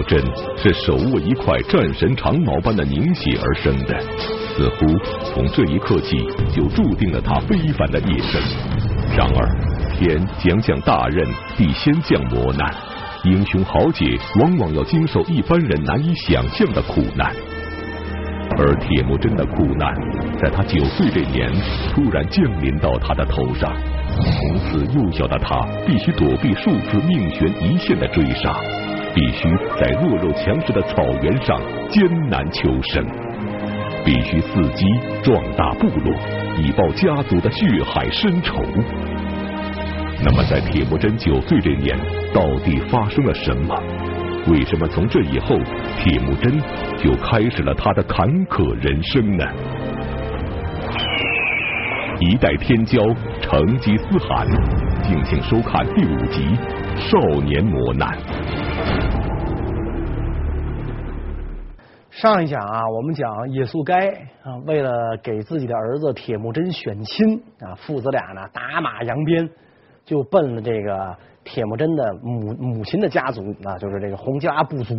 木真是手握一块战神长矛般的凝血而生的，似乎从这一刻起就注定了他非凡的一生。然而，天将降大任，必先降磨难。英雄豪杰往往要经受一般人难以想象的苦难，而铁木真的苦难，在他九岁这年突然降临到他的头上。从此，幼小的他必须躲避数次命悬一线的追杀，必须在弱肉强食的草原上艰难求生，必须伺机壮大部落，以报家族的血海深仇。那么，在铁木真九岁这年，到底发生了什么？为什么从这以后，铁木真就开始了他的坎坷人生呢？一代天骄，成吉思汗，敬请收看第五集《少年磨难》。上一讲啊，我们讲野速该啊，为了给自己的儿子铁木真选亲啊，父子俩呢打马扬鞭，就奔了这个铁木真的母母亲的家族啊，就是这个洪吉拉部族，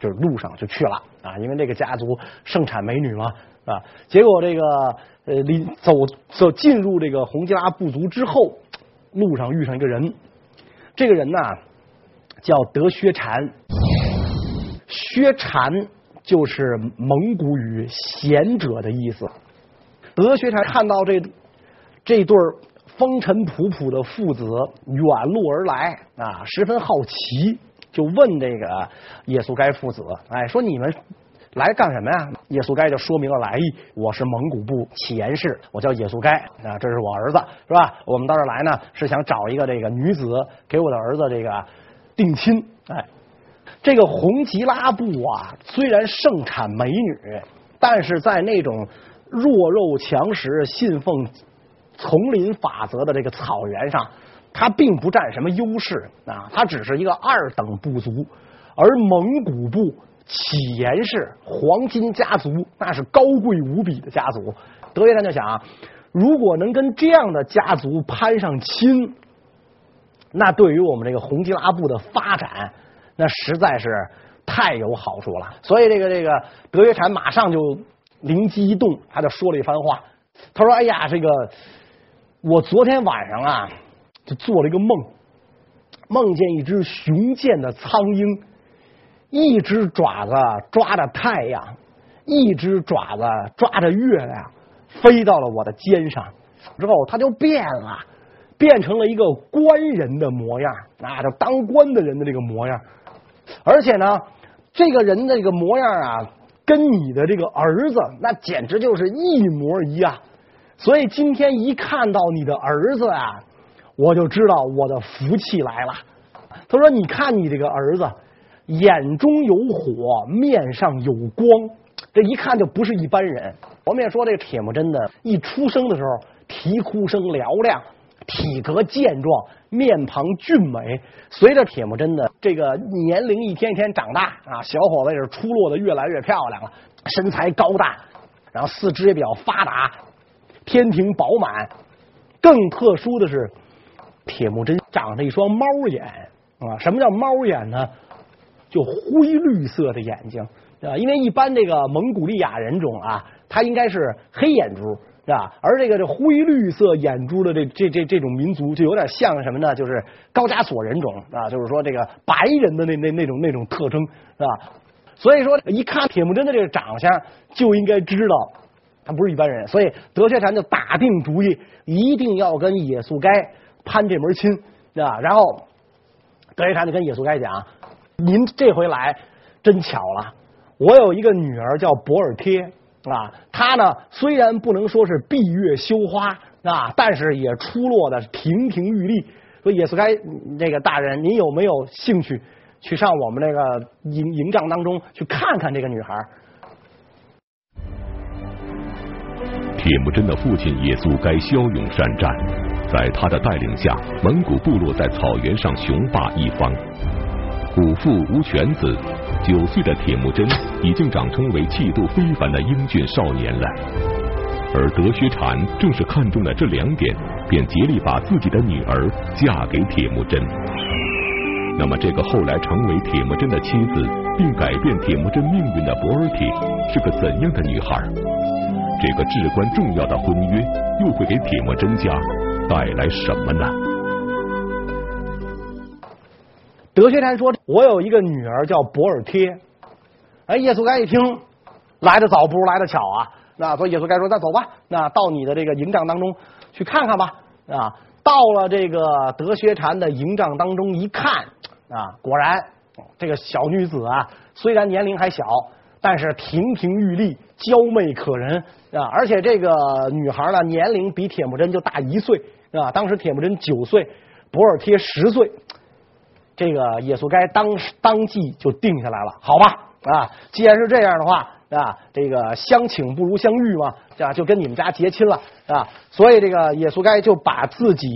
就是路上就去了啊，因为这个家族盛产美女嘛啊，结果这个。呃，离走走进入这个洪吉拉部族之后，路上遇上一个人，这个人呢叫德薛禅，薛禅就是蒙古语贤者的意思。德学禅看到这这对风尘仆仆的父子远路而来啊，十分好奇，就问这个野速该父子，哎，说你们。来干什么呀？野速该就说明了来意，我是蒙古部乞颜氏，我叫野速该啊，这是我儿子，是吧？我们到这来呢，是想找一个这个女子给我的儿子这个定亲。哎，这个洪吉拉部啊，虽然盛产美女，但是在那种弱肉强食、信奉丛林法则的这个草原上，它并不占什么优势啊，它只是一个二等部族，而蒙古部。乞颜氏黄金家族，那是高贵无比的家族。德薛禅就想，如果能跟这样的家族攀上亲，那对于我们这个洪吉拉部的发展，那实在是太有好处了。所以，这个这个德薛禅马上就灵机一动，他就说了一番话。他说：“哎呀，这个我昨天晚上啊，就做了一个梦，梦见一只雄健的苍鹰。”一只爪子抓着太阳，一只爪子抓着月亮，飞到了我的肩上。之后他就变了，变成了一个官人的模样，那就当官的人的这个模样。而且呢，这个人的这个模样啊，跟你的这个儿子那简直就是一模一样。所以今天一看到你的儿子啊，我就知道我的福气来了。他说：“你看你这个儿子。”眼中有火，面上有光，这一看就不是一般人。我们也说这铁木真的，一出生的时候啼哭声嘹亮，体格健壮，面庞俊美。随着铁木真的这个年龄一天一天长大啊，小伙子也是出落的越来越漂亮了，身材高大，然后四肢也比较发达，天庭饱满。更特殊的是，铁木真长着一双猫眼啊！什么叫猫眼呢？就灰绿色的眼睛，啊，因为一般这个蒙古利亚人种啊，他应该是黑眼珠，是吧？而这个这灰绿色眼珠的这这这这种民族，就有点像什么呢？就是高加索人种啊，就是说这个白人的那那那种那种特征，是吧？所以说一看铁木真的这个长相，就应该知道他不是一般人。所以德薛禅就打定主意，一定要跟野速该攀这门亲，是吧？然后德薛禅就跟野速该讲。您这回来真巧了，我有一个女儿叫博尔帖啊，她呢虽然不能说是闭月羞花啊，但是也出落的亭亭玉立。说也速该这个大人，您有没有兴趣去上我们那个营营帐当中去看看这个女孩？铁木真的父亲也速该骁勇善战，在他的带领下，蒙古部落在草原上雄霸一方。虎父无犬子，九岁的铁木真已经长成为气度非凡的英俊少年了。而德薛禅正是看中了这两点，便竭力把自己的女儿嫁给铁木真。那么，这个后来成为铁木真的妻子，并改变铁木真命运的博尔铁，是个怎样的女孩？这个至关重要的婚约，又会给铁木真家带来什么呢？德薛禅说：“我有一个女儿叫博尔帖。”哎，耶稣该一听，来得早不如来得巧啊！那所以耶稣该说：“那走吧，那到你的这个营帐当中去看看吧。”啊。到了这个德薛禅的营帐当中一看啊，果然这个小女子啊，虽然年龄还小，但是亭亭玉立，娇媚可人啊。而且这个女孩呢，年龄比铁木真就大一岁啊。当时铁木真九岁，博尔帖十岁。这个耶稣该当当即就定下来了，好吧啊，既然是这样的话。啊，这个相请不如相遇嘛，啊，就跟你们家结亲了啊。所以这个耶稣该就把自己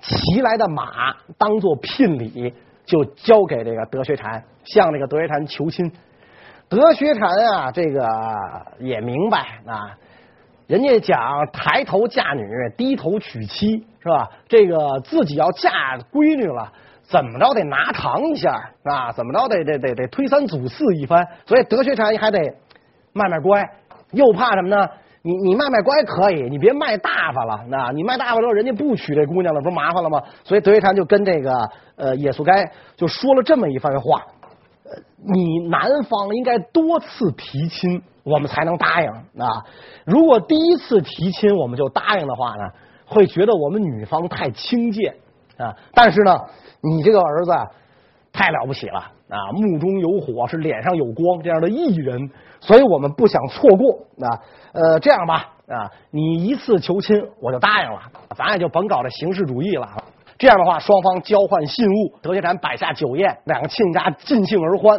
骑来的马当做聘礼，就交给这个德学禅，向这个德学禅求亲。德学禅啊，这个也明白啊，人家讲抬头嫁女，低头娶妻，是吧？这个自己要嫁闺女了。怎么着得拿糖一下啊？怎么着得得得得推三阻四一番？所以德学禅还得卖卖乖，又怕什么呢？你你卖卖乖可以，你别卖大发了。那你卖大发之后，人家不娶这姑娘了，不是麻烦了吗？所以德学禅就跟这个呃耶稣该就说了这么一番话：呃，你男方应该多次提亲，我们才能答应啊。如果第一次提亲我们就答应的话呢，会觉得我们女方太轻贱啊。但是呢。你这个儿子太了不起了啊！目中有火，是脸上有光，这样的艺人，所以我们不想错过啊。呃，这样吧啊，你一次求亲我就答应了，咱也就甭搞这形式主义了。这样的话，双方交换信物，德薛禅摆下酒宴，两个亲家尽兴而欢。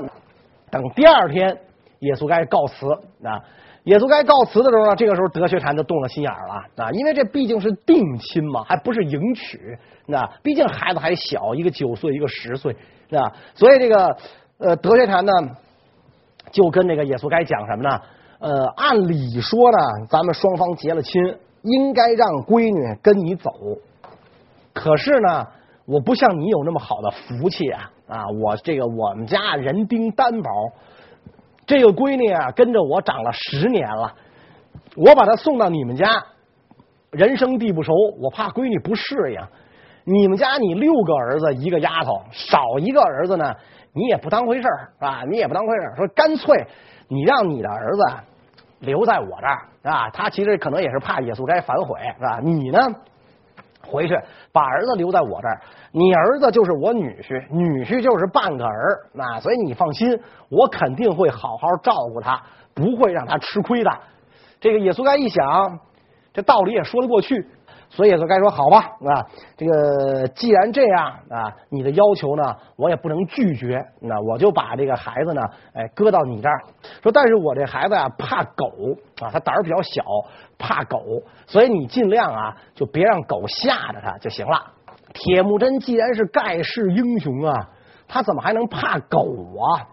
等第二天，耶稣该告辞啊。耶稣该告辞的时候呢，这个时候德学禅就动了心眼了啊，因为这毕竟是定亲嘛，还不是迎娶，那毕竟孩子还小，一个九岁，一个十岁，啊，所以这个呃德学禅呢，就跟那个耶稣该讲什么呢？呃，按理说呢，咱们双方结了亲，应该让闺女跟你走，可是呢，我不像你有那么好的福气啊，啊，我这个我们家人丁单薄。这个闺女啊，跟着我长了十年了，我把她送到你们家，人生地不熟，我怕闺女不适应。你们家你六个儿子一个丫头，少一个儿子呢，你也不当回事儿啊，你也不当回事儿。说干脆你让你的儿子留在我这儿啊，他其实可能也是怕耶稣该反悔是吧？你呢？回去把儿子留在我这儿，你儿子就是我女婿，女婿就是半个儿，那所以你放心，我肯定会好好照顾他，不会让他吃亏的。这个耶稣该一想，这道理也说得过去。所以也就该说好吧啊，这个既然这样啊，你的要求呢，我也不能拒绝，那我就把这个孩子呢，哎，搁到你这儿。说，但是我这孩子啊，怕狗啊，他胆儿比较小，怕狗，所以你尽量啊，就别让狗吓着他就行了。铁木真既然是盖世英雄啊，他怎么还能怕狗啊？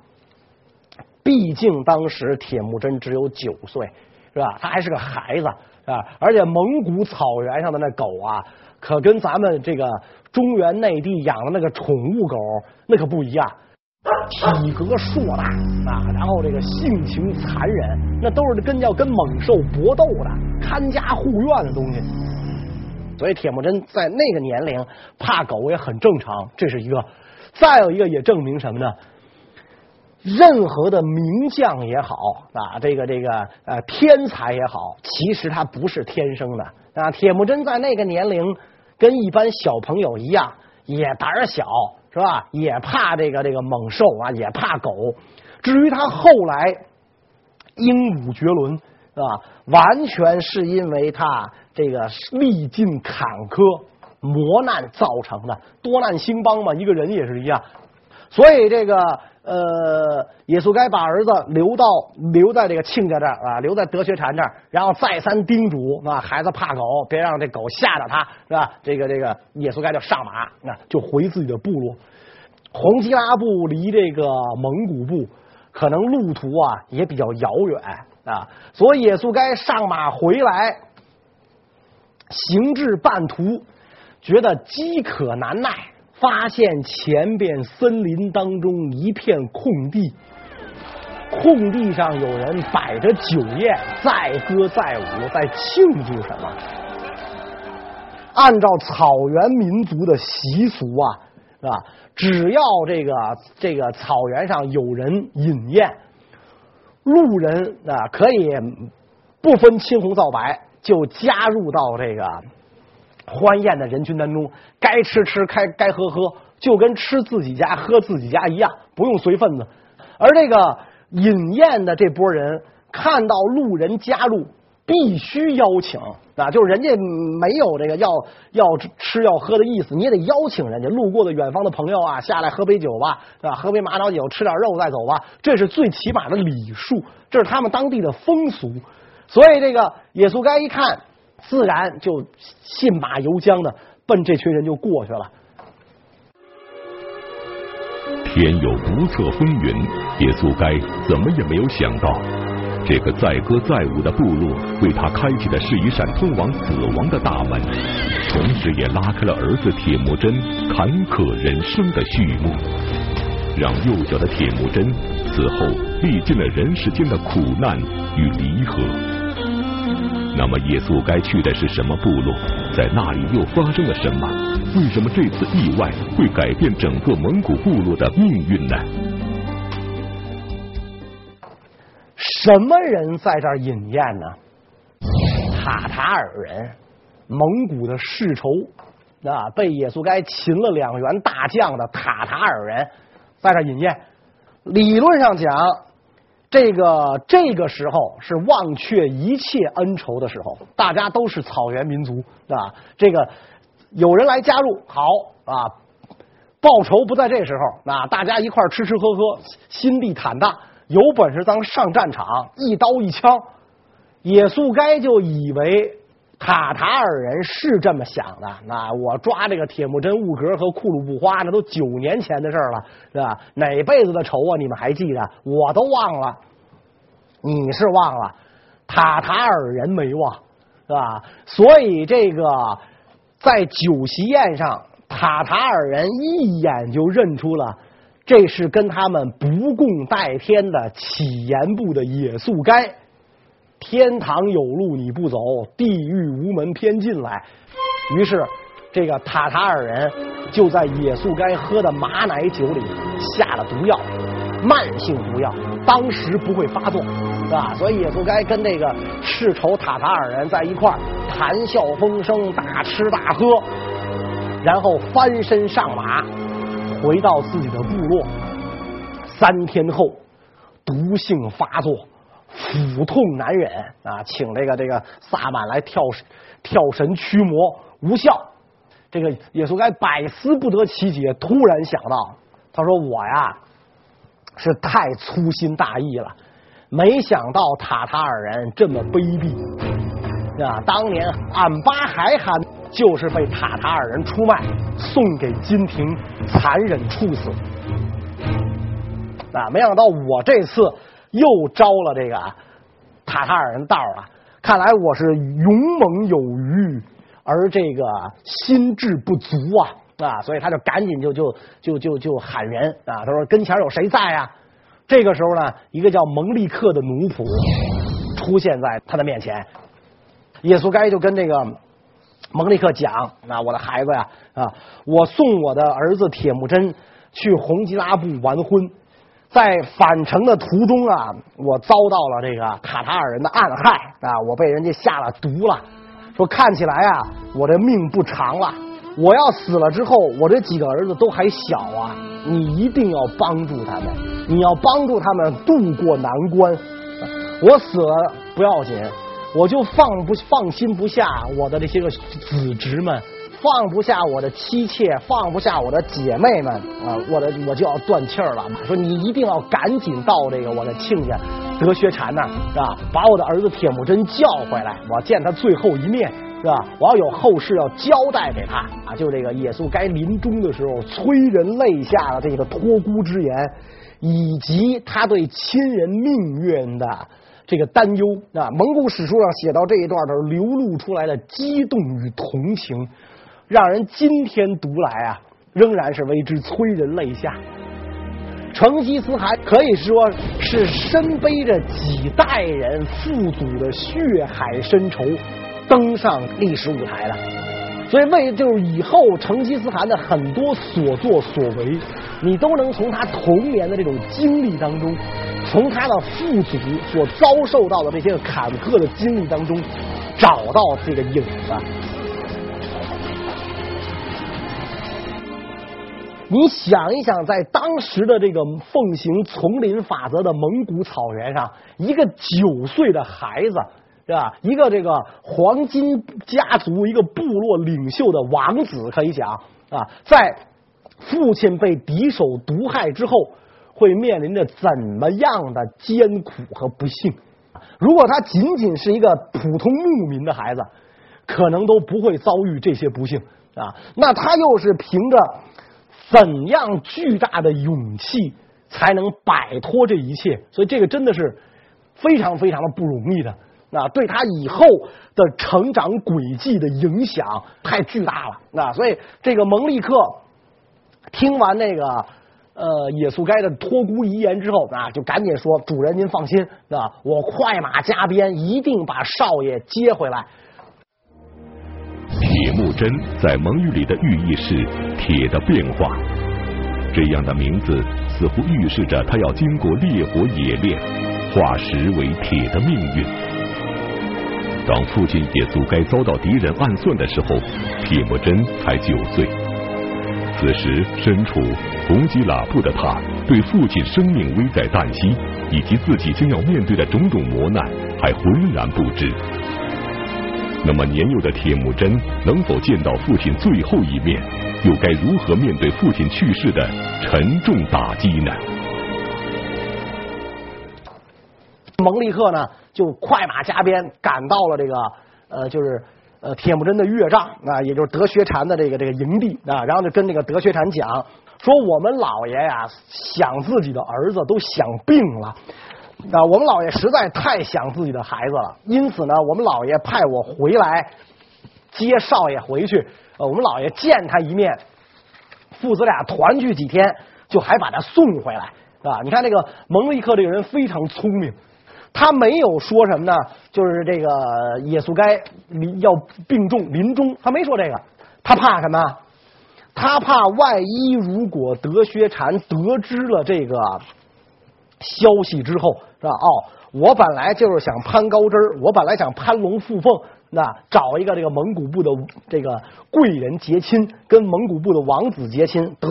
毕竟当时铁木真只有九岁，是吧？他还是个孩子。啊！而且蒙古草原上的那狗啊，可跟咱们这个中原内地养的那个宠物狗那可不一样，体格硕大啊，然后这个性情残忍，那都是跟要跟猛兽搏斗的，看家护院的东西。所以铁木真在那个年龄怕狗也很正常，这是一个。再有一个也证明什么呢？任何的名将也好啊，这个这个呃天才也好，其实他不是天生的啊。铁木真在那个年龄跟一般小朋友一样，也胆小是吧？也怕这个这个猛兽啊，也怕狗。至于他后来英武绝伦是吧？完全是因为他这个历尽坎坷磨难造成的，多难兴邦嘛，一个人也是一样。所以这个。呃，耶稣该把儿子留到留在这个亲家这儿啊，留在德学禅这儿，然后再三叮嘱啊，孩子怕狗，别让这狗吓着他，是吧？这个这个耶稣该就上马，那就回自己的部落。红吉拉部离这个蒙古部可能路途啊也比较遥远啊，所以耶稣该上马回来，行至半途，觉得饥渴难耐，发现前边森林当中一片空地，空地上有人摆着酒宴，载歌载舞，在庆祝什么？按照草原民族的习俗啊，是吧？只要这个这个草原上有人饮宴，路人啊可以不分青红皂白就加入到这个欢宴的人群当中，该吃吃，该该喝喝，就跟吃自己家喝自己家一样，不用随份子。而这个饮宴的这波人看到路人加入，必须邀请。啊，就是人家没有这个要要吃要喝的意思，你也得邀请人家路过的远方的朋友啊，下来喝杯酒吧，是吧？喝杯马脑酒，吃点肉再走吧，这是最起码的礼数，这是他们当地的风俗。所以这个野速该一看，自然就信马由缰的奔这群人就过去了。天有不测风云，野速该怎么也没有想到。这个载歌载舞的部落为他开启的是一扇通往死亡的大门，同时也拉开了儿子铁木真坎坷人生的序幕，让幼小的铁木真此后历尽了人世间的苦难与离合。那么野速该去的是什么部落？在那里又发生了什么？为什么这次意外会改变整个蒙古部落的命运呢？什么人在这儿饮宴呢？塔塔尔人，蒙古的世仇啊，被野速该擒了两员大将的塔塔尔人在这儿饮宴。理论上讲，这个这个时候是忘却一切恩仇的时候，大家都是草原民族啊。这个有人来加入，好啊，报仇不在这时候那，大家一块吃吃喝喝，心地坦荡。有本事咱上战场，一刀一枪。野速该就以为塔塔尔人是这么想的。那我抓这个铁木真兀格和库鲁布花，那都九年前的事了，是吧？哪辈子的仇啊？你们还记得？我都忘了，你是忘了，塔塔尔人没忘，是吧？所以这个在酒席宴上，塔塔尔人一眼就认出了。这是跟他们不共戴天的乞颜部的野速该，天堂有路你不走，地狱无门偏进来。于是，这个塔塔尔人就在野宿该喝的马奶酒里下了毒药，慢性毒药，当时不会发作，是吧？所以野宿该跟那个世仇塔塔尔人在一块儿谈笑风生，大吃大喝，然后翻身上马。回到自己的部落，三天后毒性发作，腹痛难忍啊，请这个这个萨满来跳跳神驱魔无效。这个耶稣该百思不得其解，突然想到，他说：“我呀是太粗心大意了，没想到塔塔尔人这么卑鄙啊！当年俺巴海汗。”就是被塔塔尔人出卖，送给金廷，残忍处死。啊，没想到我这次又招了这个塔塔尔人道了。看来我是勇猛有余，而这个心智不足啊啊！所以他就赶紧就就就就就喊人啊，他说跟前有谁在啊？这个时候呢，一个叫蒙利克的奴仆出现在他的面前，耶稣该就跟这个。蒙利克讲：“那我的孩子呀，啊，我送我的儿子铁木真去洪吉拉布完婚，在返程的途中啊，我遭到了这个卡塔尔人的暗害啊，我被人家下了毒了。说看起来啊，我这命不长了。我要死了之后，我这几个儿子都还小啊，你一定要帮助他们，你要帮助他们渡过难关。我死了不要紧。”我就放不放心不下我的这些个子侄们，放不下我的妻妾，放不下我的姐妹们啊！我的我就要断气儿了。说你一定要赶紧到这个我的亲家德薛禅那儿，是吧？把我的儿子铁木真叫回来，我要见他最后一面，是吧？我要有后事要交代给他啊！就这个野速该临终的时候催人泪下的这个托孤之言，以及他对亲人命运的。这个担忧啊，蒙古史书上写到这一段的时候流露出来的激动与同情，让人今天读来啊，仍然是为之催人泪下。成吉思汗可以说是身背着几代人父祖的血海深仇，登上历史舞台了。所以为就是以后成吉思汗的很多所作所为，你都能从他童年的这种经历当中，从他的父祖所遭受到的这些坎坷的经历当中，找到这个影子。你想一想，在当时的这个奉行丛林法则的蒙古草原上，一个九岁的孩子，是吧？一个这个黄金家族、一个部落领袖的王子，可以讲啊，在父亲被敌手毒害之后，会面临着怎么样的艰苦和不幸？如果他仅仅是一个普通牧民的孩子，可能都不会遭遇这些不幸啊。那他又是凭着。怎样巨大的勇气才能摆脱这一切？所以这个真的是非常非常的不容易的。那对他以后的成长轨迹的影响太巨大了。那所以这个蒙利克听完那个呃野速该的托孤遗言之后啊，就赶紧说：“主人您放心，啊，我快马加鞭，一定把少爷接回来。”铁木真在蒙语里的寓意是“铁的变化”，这样的名字似乎预示着他要经过烈火冶炼，化石为铁的命运。当父亲也速该遭到敌人暗算的时候，铁木真才九岁。此时身处同吉喇部的他，对父亲生命危在旦夕以及自己将要面对的种种磨难还浑然不知。那么年幼的铁木真能否见到父亲最后一面？又该如何面对父亲去世的沉重打击呢？蒙利克呢，就快马加鞭赶到了这个呃，就是呃铁木真的岳丈啊，也就是德薛禅的这个这个营地啊，然后就跟这个德薛禅讲说：“我们老爷呀，想自己的儿子都想病了。”啊，我们老爷实在太想自己的孩子了，因此呢，我们老爷派我回来接少爷回去。呃，我们老爷见他一面，父子俩团聚几天，就还把他送回来，啊，你看这个蒙利克这个人非常聪明，他没有说什么呢，就是这个野速该要病重临终，他没说这个，他怕什么？他怕万一如果德薛禅得知了这个。消息之后是吧？哦，我本来就是想攀高枝儿，我本来想攀龙附凤，那找一个这个蒙古部的这个贵人结亲，跟蒙古部的王子结亲，得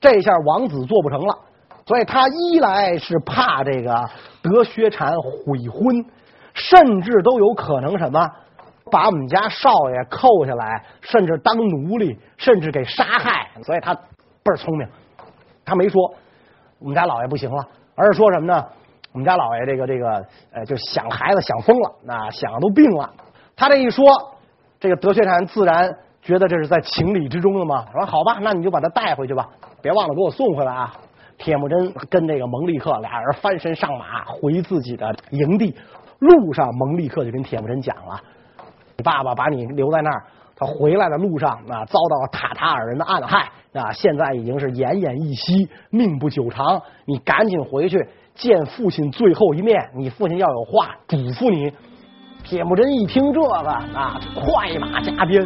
这下王子做不成了，所以他一来是怕这个德薛禅悔婚，甚至都有可能什么把我们家少爷扣下来，甚至当奴隶，甚至给杀害，所以他倍儿聪明，他没说我们家老爷不行了。而是说什么呢？我们家老爷这个这个呃，就想孩子想疯了，那想的都病了。他这一说，这个德薛禅自然觉得这是在情理之中的嘛。说好吧，那你就把他带回去吧，别忘了给我送回来啊。铁木真跟这个蒙利克俩人翻身上马回自己的营地，路上蒙利克就跟铁木真讲了：“你爸爸把你留在那儿。”他回来的路上啊，遭到了塔塔尔人的暗害啊，现在已经是奄奄一息，命不久长。你赶紧回去见父亲最后一面，你父亲要有话嘱咐你。铁木真一听这个啊，快马加鞭，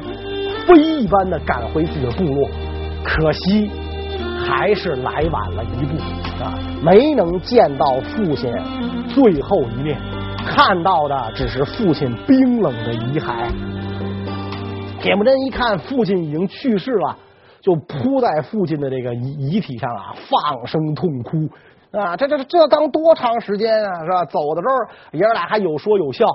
飞一般的赶回自己的部落。可惜还是来晚了一步啊，没能见到父亲最后一面，看到的只是父亲冰冷的遗骸。铁木真一看父亲已经去世了，就扑在父亲的这个遗遗体上啊，放声痛哭啊！这这这刚多长时间啊，是吧？走的时候爷儿俩还有说有笑，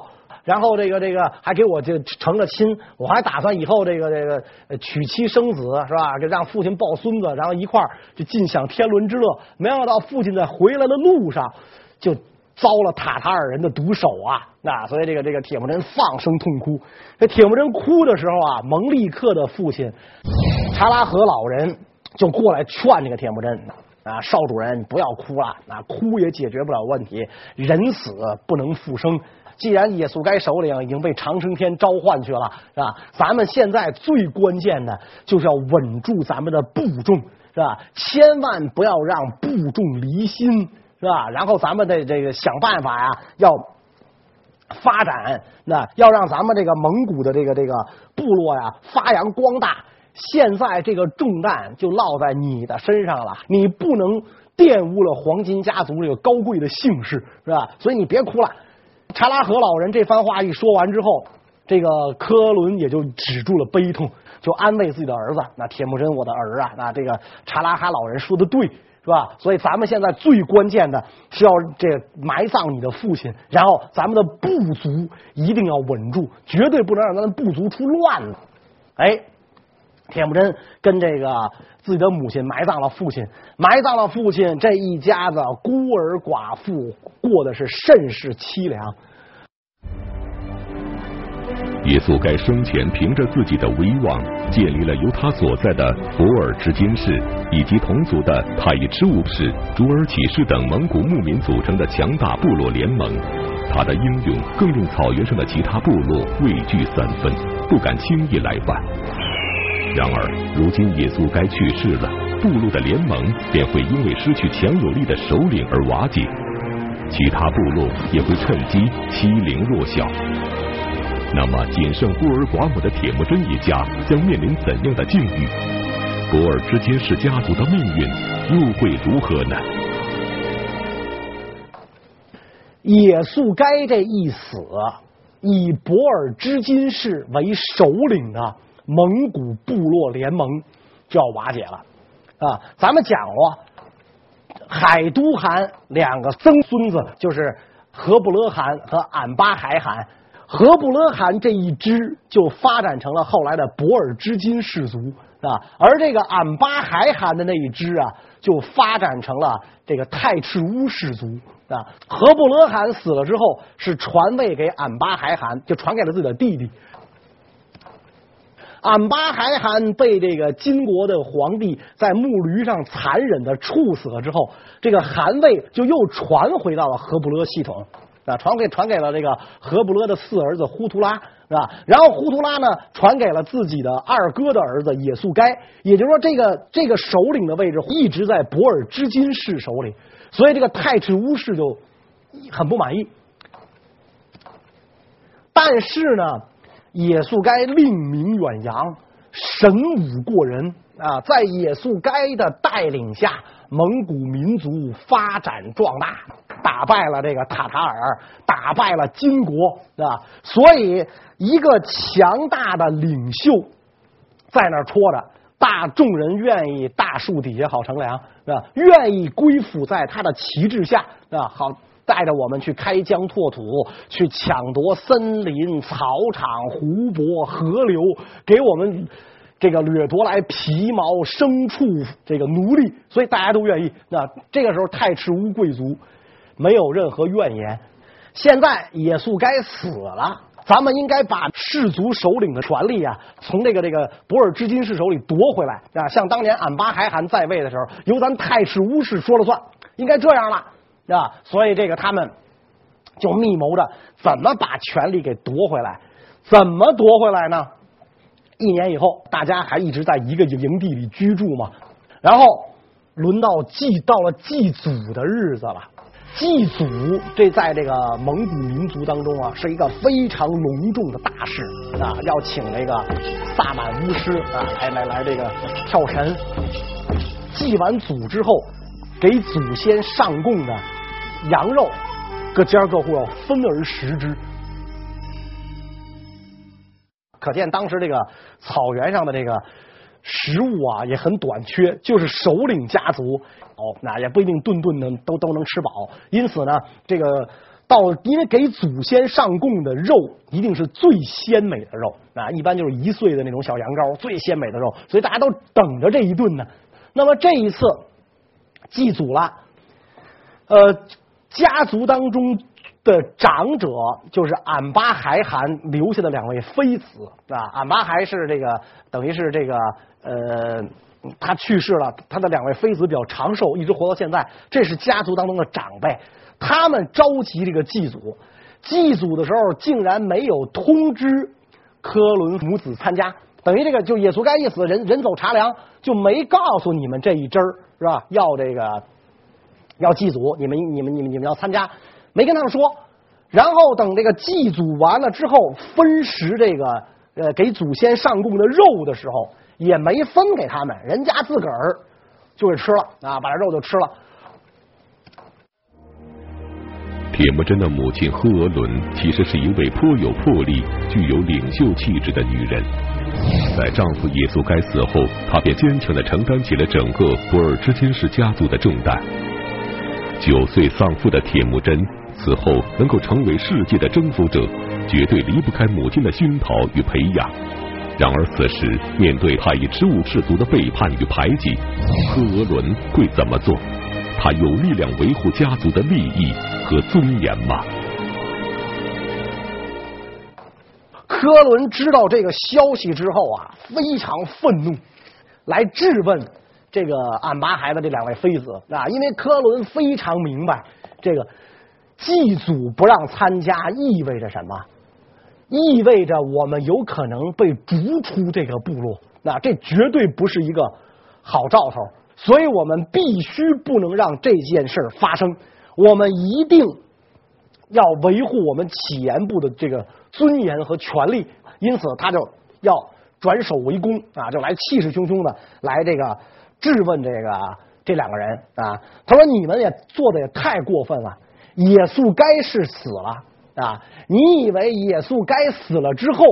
然后这个这个还给我这成了亲，我还打算以后这个这个娶妻生子，是吧？让父亲抱孙子，然后一块儿就尽享天伦之乐。没想到父亲在回来的路上就。遭了塔塔尔人的毒手啊！那所以这个这个铁木真放声痛哭。这铁木真哭的时候啊，蒙利克的父亲查拉和老人就过来劝这个铁木真啊，少主人不要哭了，啊，哭也解决不了问题，人死不能复生。既然野速该首领已经被长生天召唤去了，是吧？咱们现在最关键的就是要稳住咱们的部众，是吧？千万不要让部众离心，是吧？然后咱们的这个想办法呀，要发展，那要让咱们这个蒙古的这个这个部落呀发扬光大。现在这个重担就落在你的身上了，你不能玷污了黄金家族这个高贵的姓氏，是吧？所以你别哭了。查拉河老人这番话一说完之后，这个科伦也就止住了悲痛，就安慰自己的儿子：“那铁木真，我的儿啊，那这个查拉哈老人说的对，是吧？所以咱们现在最关键的是要这埋葬你的父亲，然后咱们的部族一定要稳住，绝对不能让咱们部族出乱子。”哎。铁木真跟这个自己的母亲埋葬了父亲，埋葬了父亲，这一家子孤儿寡妇过的是甚是凄凉。耶稣该生前凭着自己的威望，建立了。由他所在的博尔支金氏以及同族的太乙赤乌氏、朱尔乞氏等蒙古牧民组成的强大部落联盟。他的英勇更令草原上的其他部落畏惧三分，不敢轻易来犯。然而，如今耶稣该去世了，部落的联盟便会因为失去强有力的首领而瓦解，其他部落也会趁机欺凌弱小。那么，仅剩孤儿寡母的铁木真一家将面临怎样的境遇？博尔支金氏家族的命运又会如何呢？野速该这一死，以博尔支金氏为首领的。蒙古部落联盟就要瓦解了啊！咱们讲过，海都汗两个曾孙子就是和布勒汗和俺巴海汗，和布勒汗这一支就发展成了后来的博尔支金氏族啊，而这个俺巴还汗的那一支啊，就发展成了这个太赤乌氏族啊。和布勒汗死了之后，是传位给俺巴还汗，就传给了自己的弟弟。俺巴还汗被这个金国的皇帝在木驴上残忍的处死了之后，这个汗位就又传回到了和布勒系统啊，传给传给了这个何不勒的四儿子忽图拉是吧？然后忽图拉呢，传给了自己的二哥的儿子野速该，也就是说，这个这个首领的位置一直在博尔支金氏手里，所以这个太赤乌氏就很不满意。但是呢。野速该令名远扬，神武过人啊！在野速该的带领下，蒙古民族发展壮大，打败了这个塔塔尔，打败了金国啊！所以，一个强大的领袖在那儿戳着，大众人愿意大树底下好乘凉啊，愿意归附在他的旗帜下啊，好。带着我们去开疆拓土，去抢夺森林、草场、湖泊、河流，给我们这个掠夺来皮毛、牲畜、这个奴隶，所以大家都愿意。那这个时候，太赤乌贵族没有任何怨言。现在野速该死了，咱们应该把氏族首领的权力啊，从这个这个博尔支金氏手里夺回来啊！像当年俺巴海汗在位的时候，由咱太赤乌氏说了算，应该这样了。啊，所以这个他们就密谋着怎么把权力给夺回来？怎么夺回来呢？一年以后，大家还一直在一个营地里居住嘛。然后轮到祭到了祭祖的日子了。祭祖这在这个蒙古民族当中啊，是一个非常隆重的大事啊，要请那个萨满巫师啊来来来这个跳神。祭完祖之后。给祖先上供的羊肉，各家各户要分而食之。可见当时这个草原上的这个食物啊也很短缺，就是首领家族哦，那也不一定顿顿的都都能吃饱。因此呢，这个到因为给祖先上供的肉一定是最鲜美的肉啊，一般就是一岁的那种小羊羔，最鲜美的肉，所以大家都等着这一顿呢。那么这一次。祭祖了，呃，家族当中的长者就是俺巴还汗留下的两位妃子啊，俺巴还是这个等于是这个呃，他去世了，他的两位妃子比较长寿，一直活到现在，这是家族当中的长辈，他们召集这个祭祖，祭祖的时候竟然没有通知科伦母子参加，等于这个就耶稣该一死，人人走茶凉，就没告诉你们这一支儿是吧？要这个要祭祖，你们你们你们你们要参加，没跟他们说。然后等这个祭祖完了之后，分食这个呃给祖先上供的肉的时候，也没分给他们，人家自个儿就给吃了啊，把这肉就吃了。铁木真的母亲赫额伦其实是一位颇有魄力、具有领袖气质的女人。在丈夫耶速该死后，她便坚强的承担起了整个博尔支金氏家族的重担。九岁丧父的铁木真。此后能够成为世界的征服者，绝对离不开母亲的熏陶与培养。然而此时面对他以耻侮氏族的背叛与排挤，科伦会怎么做？他有力量维护家族的利益和尊严吗？科伦知道这个消息之后啊，非常愤怒，来质问这个俺拔孩子这两位妃子啊，因为科伦非常明白这个。祭祖不让参加意味着什么？意味着我们有可能被逐出这个部落，那这绝对不是一个好兆头。所以我们必须不能让这件事发生。我们一定要维护我们乞盐部的这个尊严和权利。因此，他就要转守为攻啊，就来气势汹汹的来这个质问这个这两个人啊。他说：“你们也做的也太过分了。”耶速该是死了啊！你以为耶速该死了之后，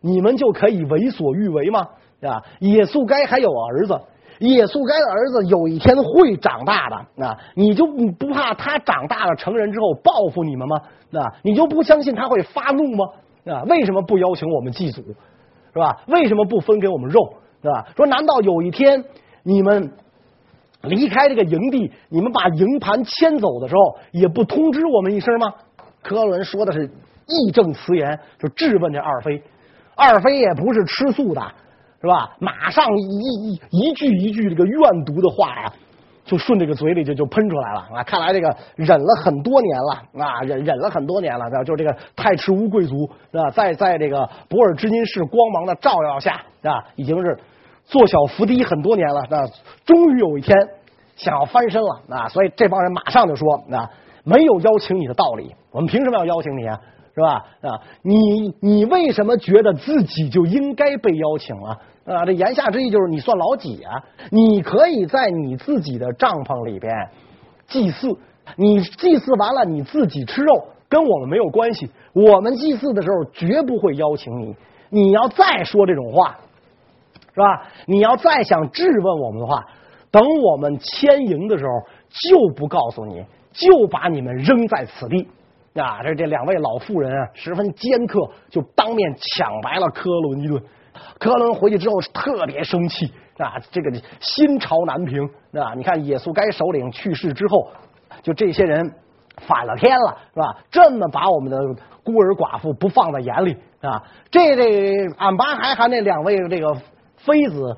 你们就可以为所欲为吗？啊！耶速该还有儿子，耶速该的儿子有一天会长大的啊！你就不怕他长大了成人之后报复你们吗？啊！你就不相信他会发怒吗？啊！为什么不邀请我们祭祖？是吧？为什么不分给我们肉？是吧？说难道有一天你们？离开这个营地，你们把营盘迁走的时候，也不通知我们一声吗？科伦说的是义正辞严，就质问这二妃。二妃也不是吃素的，是吧？马上一一一句一句这个怨毒的话呀，就顺这个嘴里就就喷出来了啊！看来这个忍了很多年了啊，忍忍了很多年了，就这个太赤乌贵族啊，在在这个博尔支金市光芒的照耀下啊，已经是。做小伏低很多年了，那终于有一天想要翻身了，啊，所以这帮人马上就说，啊，没有邀请你的道理，我们凭什么要邀请你啊？是吧？啊，你你为什么觉得自己就应该被邀请了？啊，这言下之意就是你算老几啊？你可以在你自己的帐篷里边祭祀，你祭祀完了你自己吃肉，跟我们没有关系。我们祭祀的时候绝不会邀请你。你要再说这种话。是吧？你要再想质问我们的话，等我们迁营的时候，就不告诉你，就把你们扔在此地。啊，这这两位老妇人啊，十分尖刻，就当面抢白了科伦一顿。科伦回去之后特别生气啊，这个心潮难平啊。你看耶速该首领去世之后，就这些人反了天了，是吧？这么把我们的孤儿寡妇不放在眼里啊？这这俺拔孩还那两位这个。妃子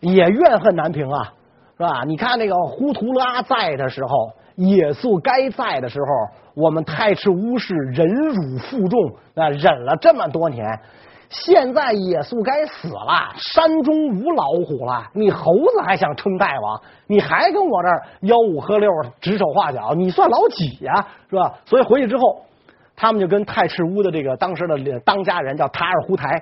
也怨恨难平啊，是吧？你看那个忽图拉在的时候，耶速该在的时候，我们太赤乌氏忍辱负重啊，忍了这么多年。现在耶速该死了，山中无老虎了，你猴子还想称大王？你还跟我这儿吆五喝六、指手画脚，你算老几呀？是吧？所以回去之后，他们就跟太赤乌的这个当时的当家人叫塔尔胡台。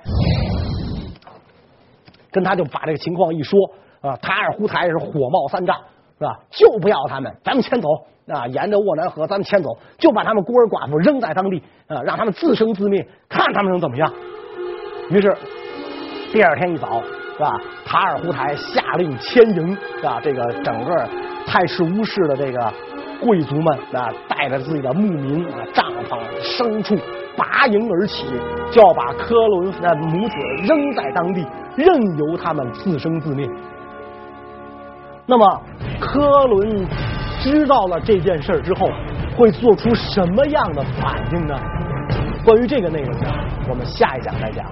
跟他就把这个情况一说啊，塔尔胡台是火冒三丈，是吧？就不要他们，咱们迁走啊，沿着沃南河，咱们迁走，就把他们孤儿寡妇扔在当地啊，让他们自生自灭，看他们能怎么样。于是第二天一早，是吧？塔尔胡台下令迁营，是吧？这个整个泰赤乌氏的这个贵族们啊，带着自己的牧民啊、帐篷、牲畜。拔营而起，就要把科伦那母子扔在当地，任由他们自生自灭。那么，科伦知道了这件事之后，会做出什么样的反应呢？关于这个内容呢，我们下一讲再讲。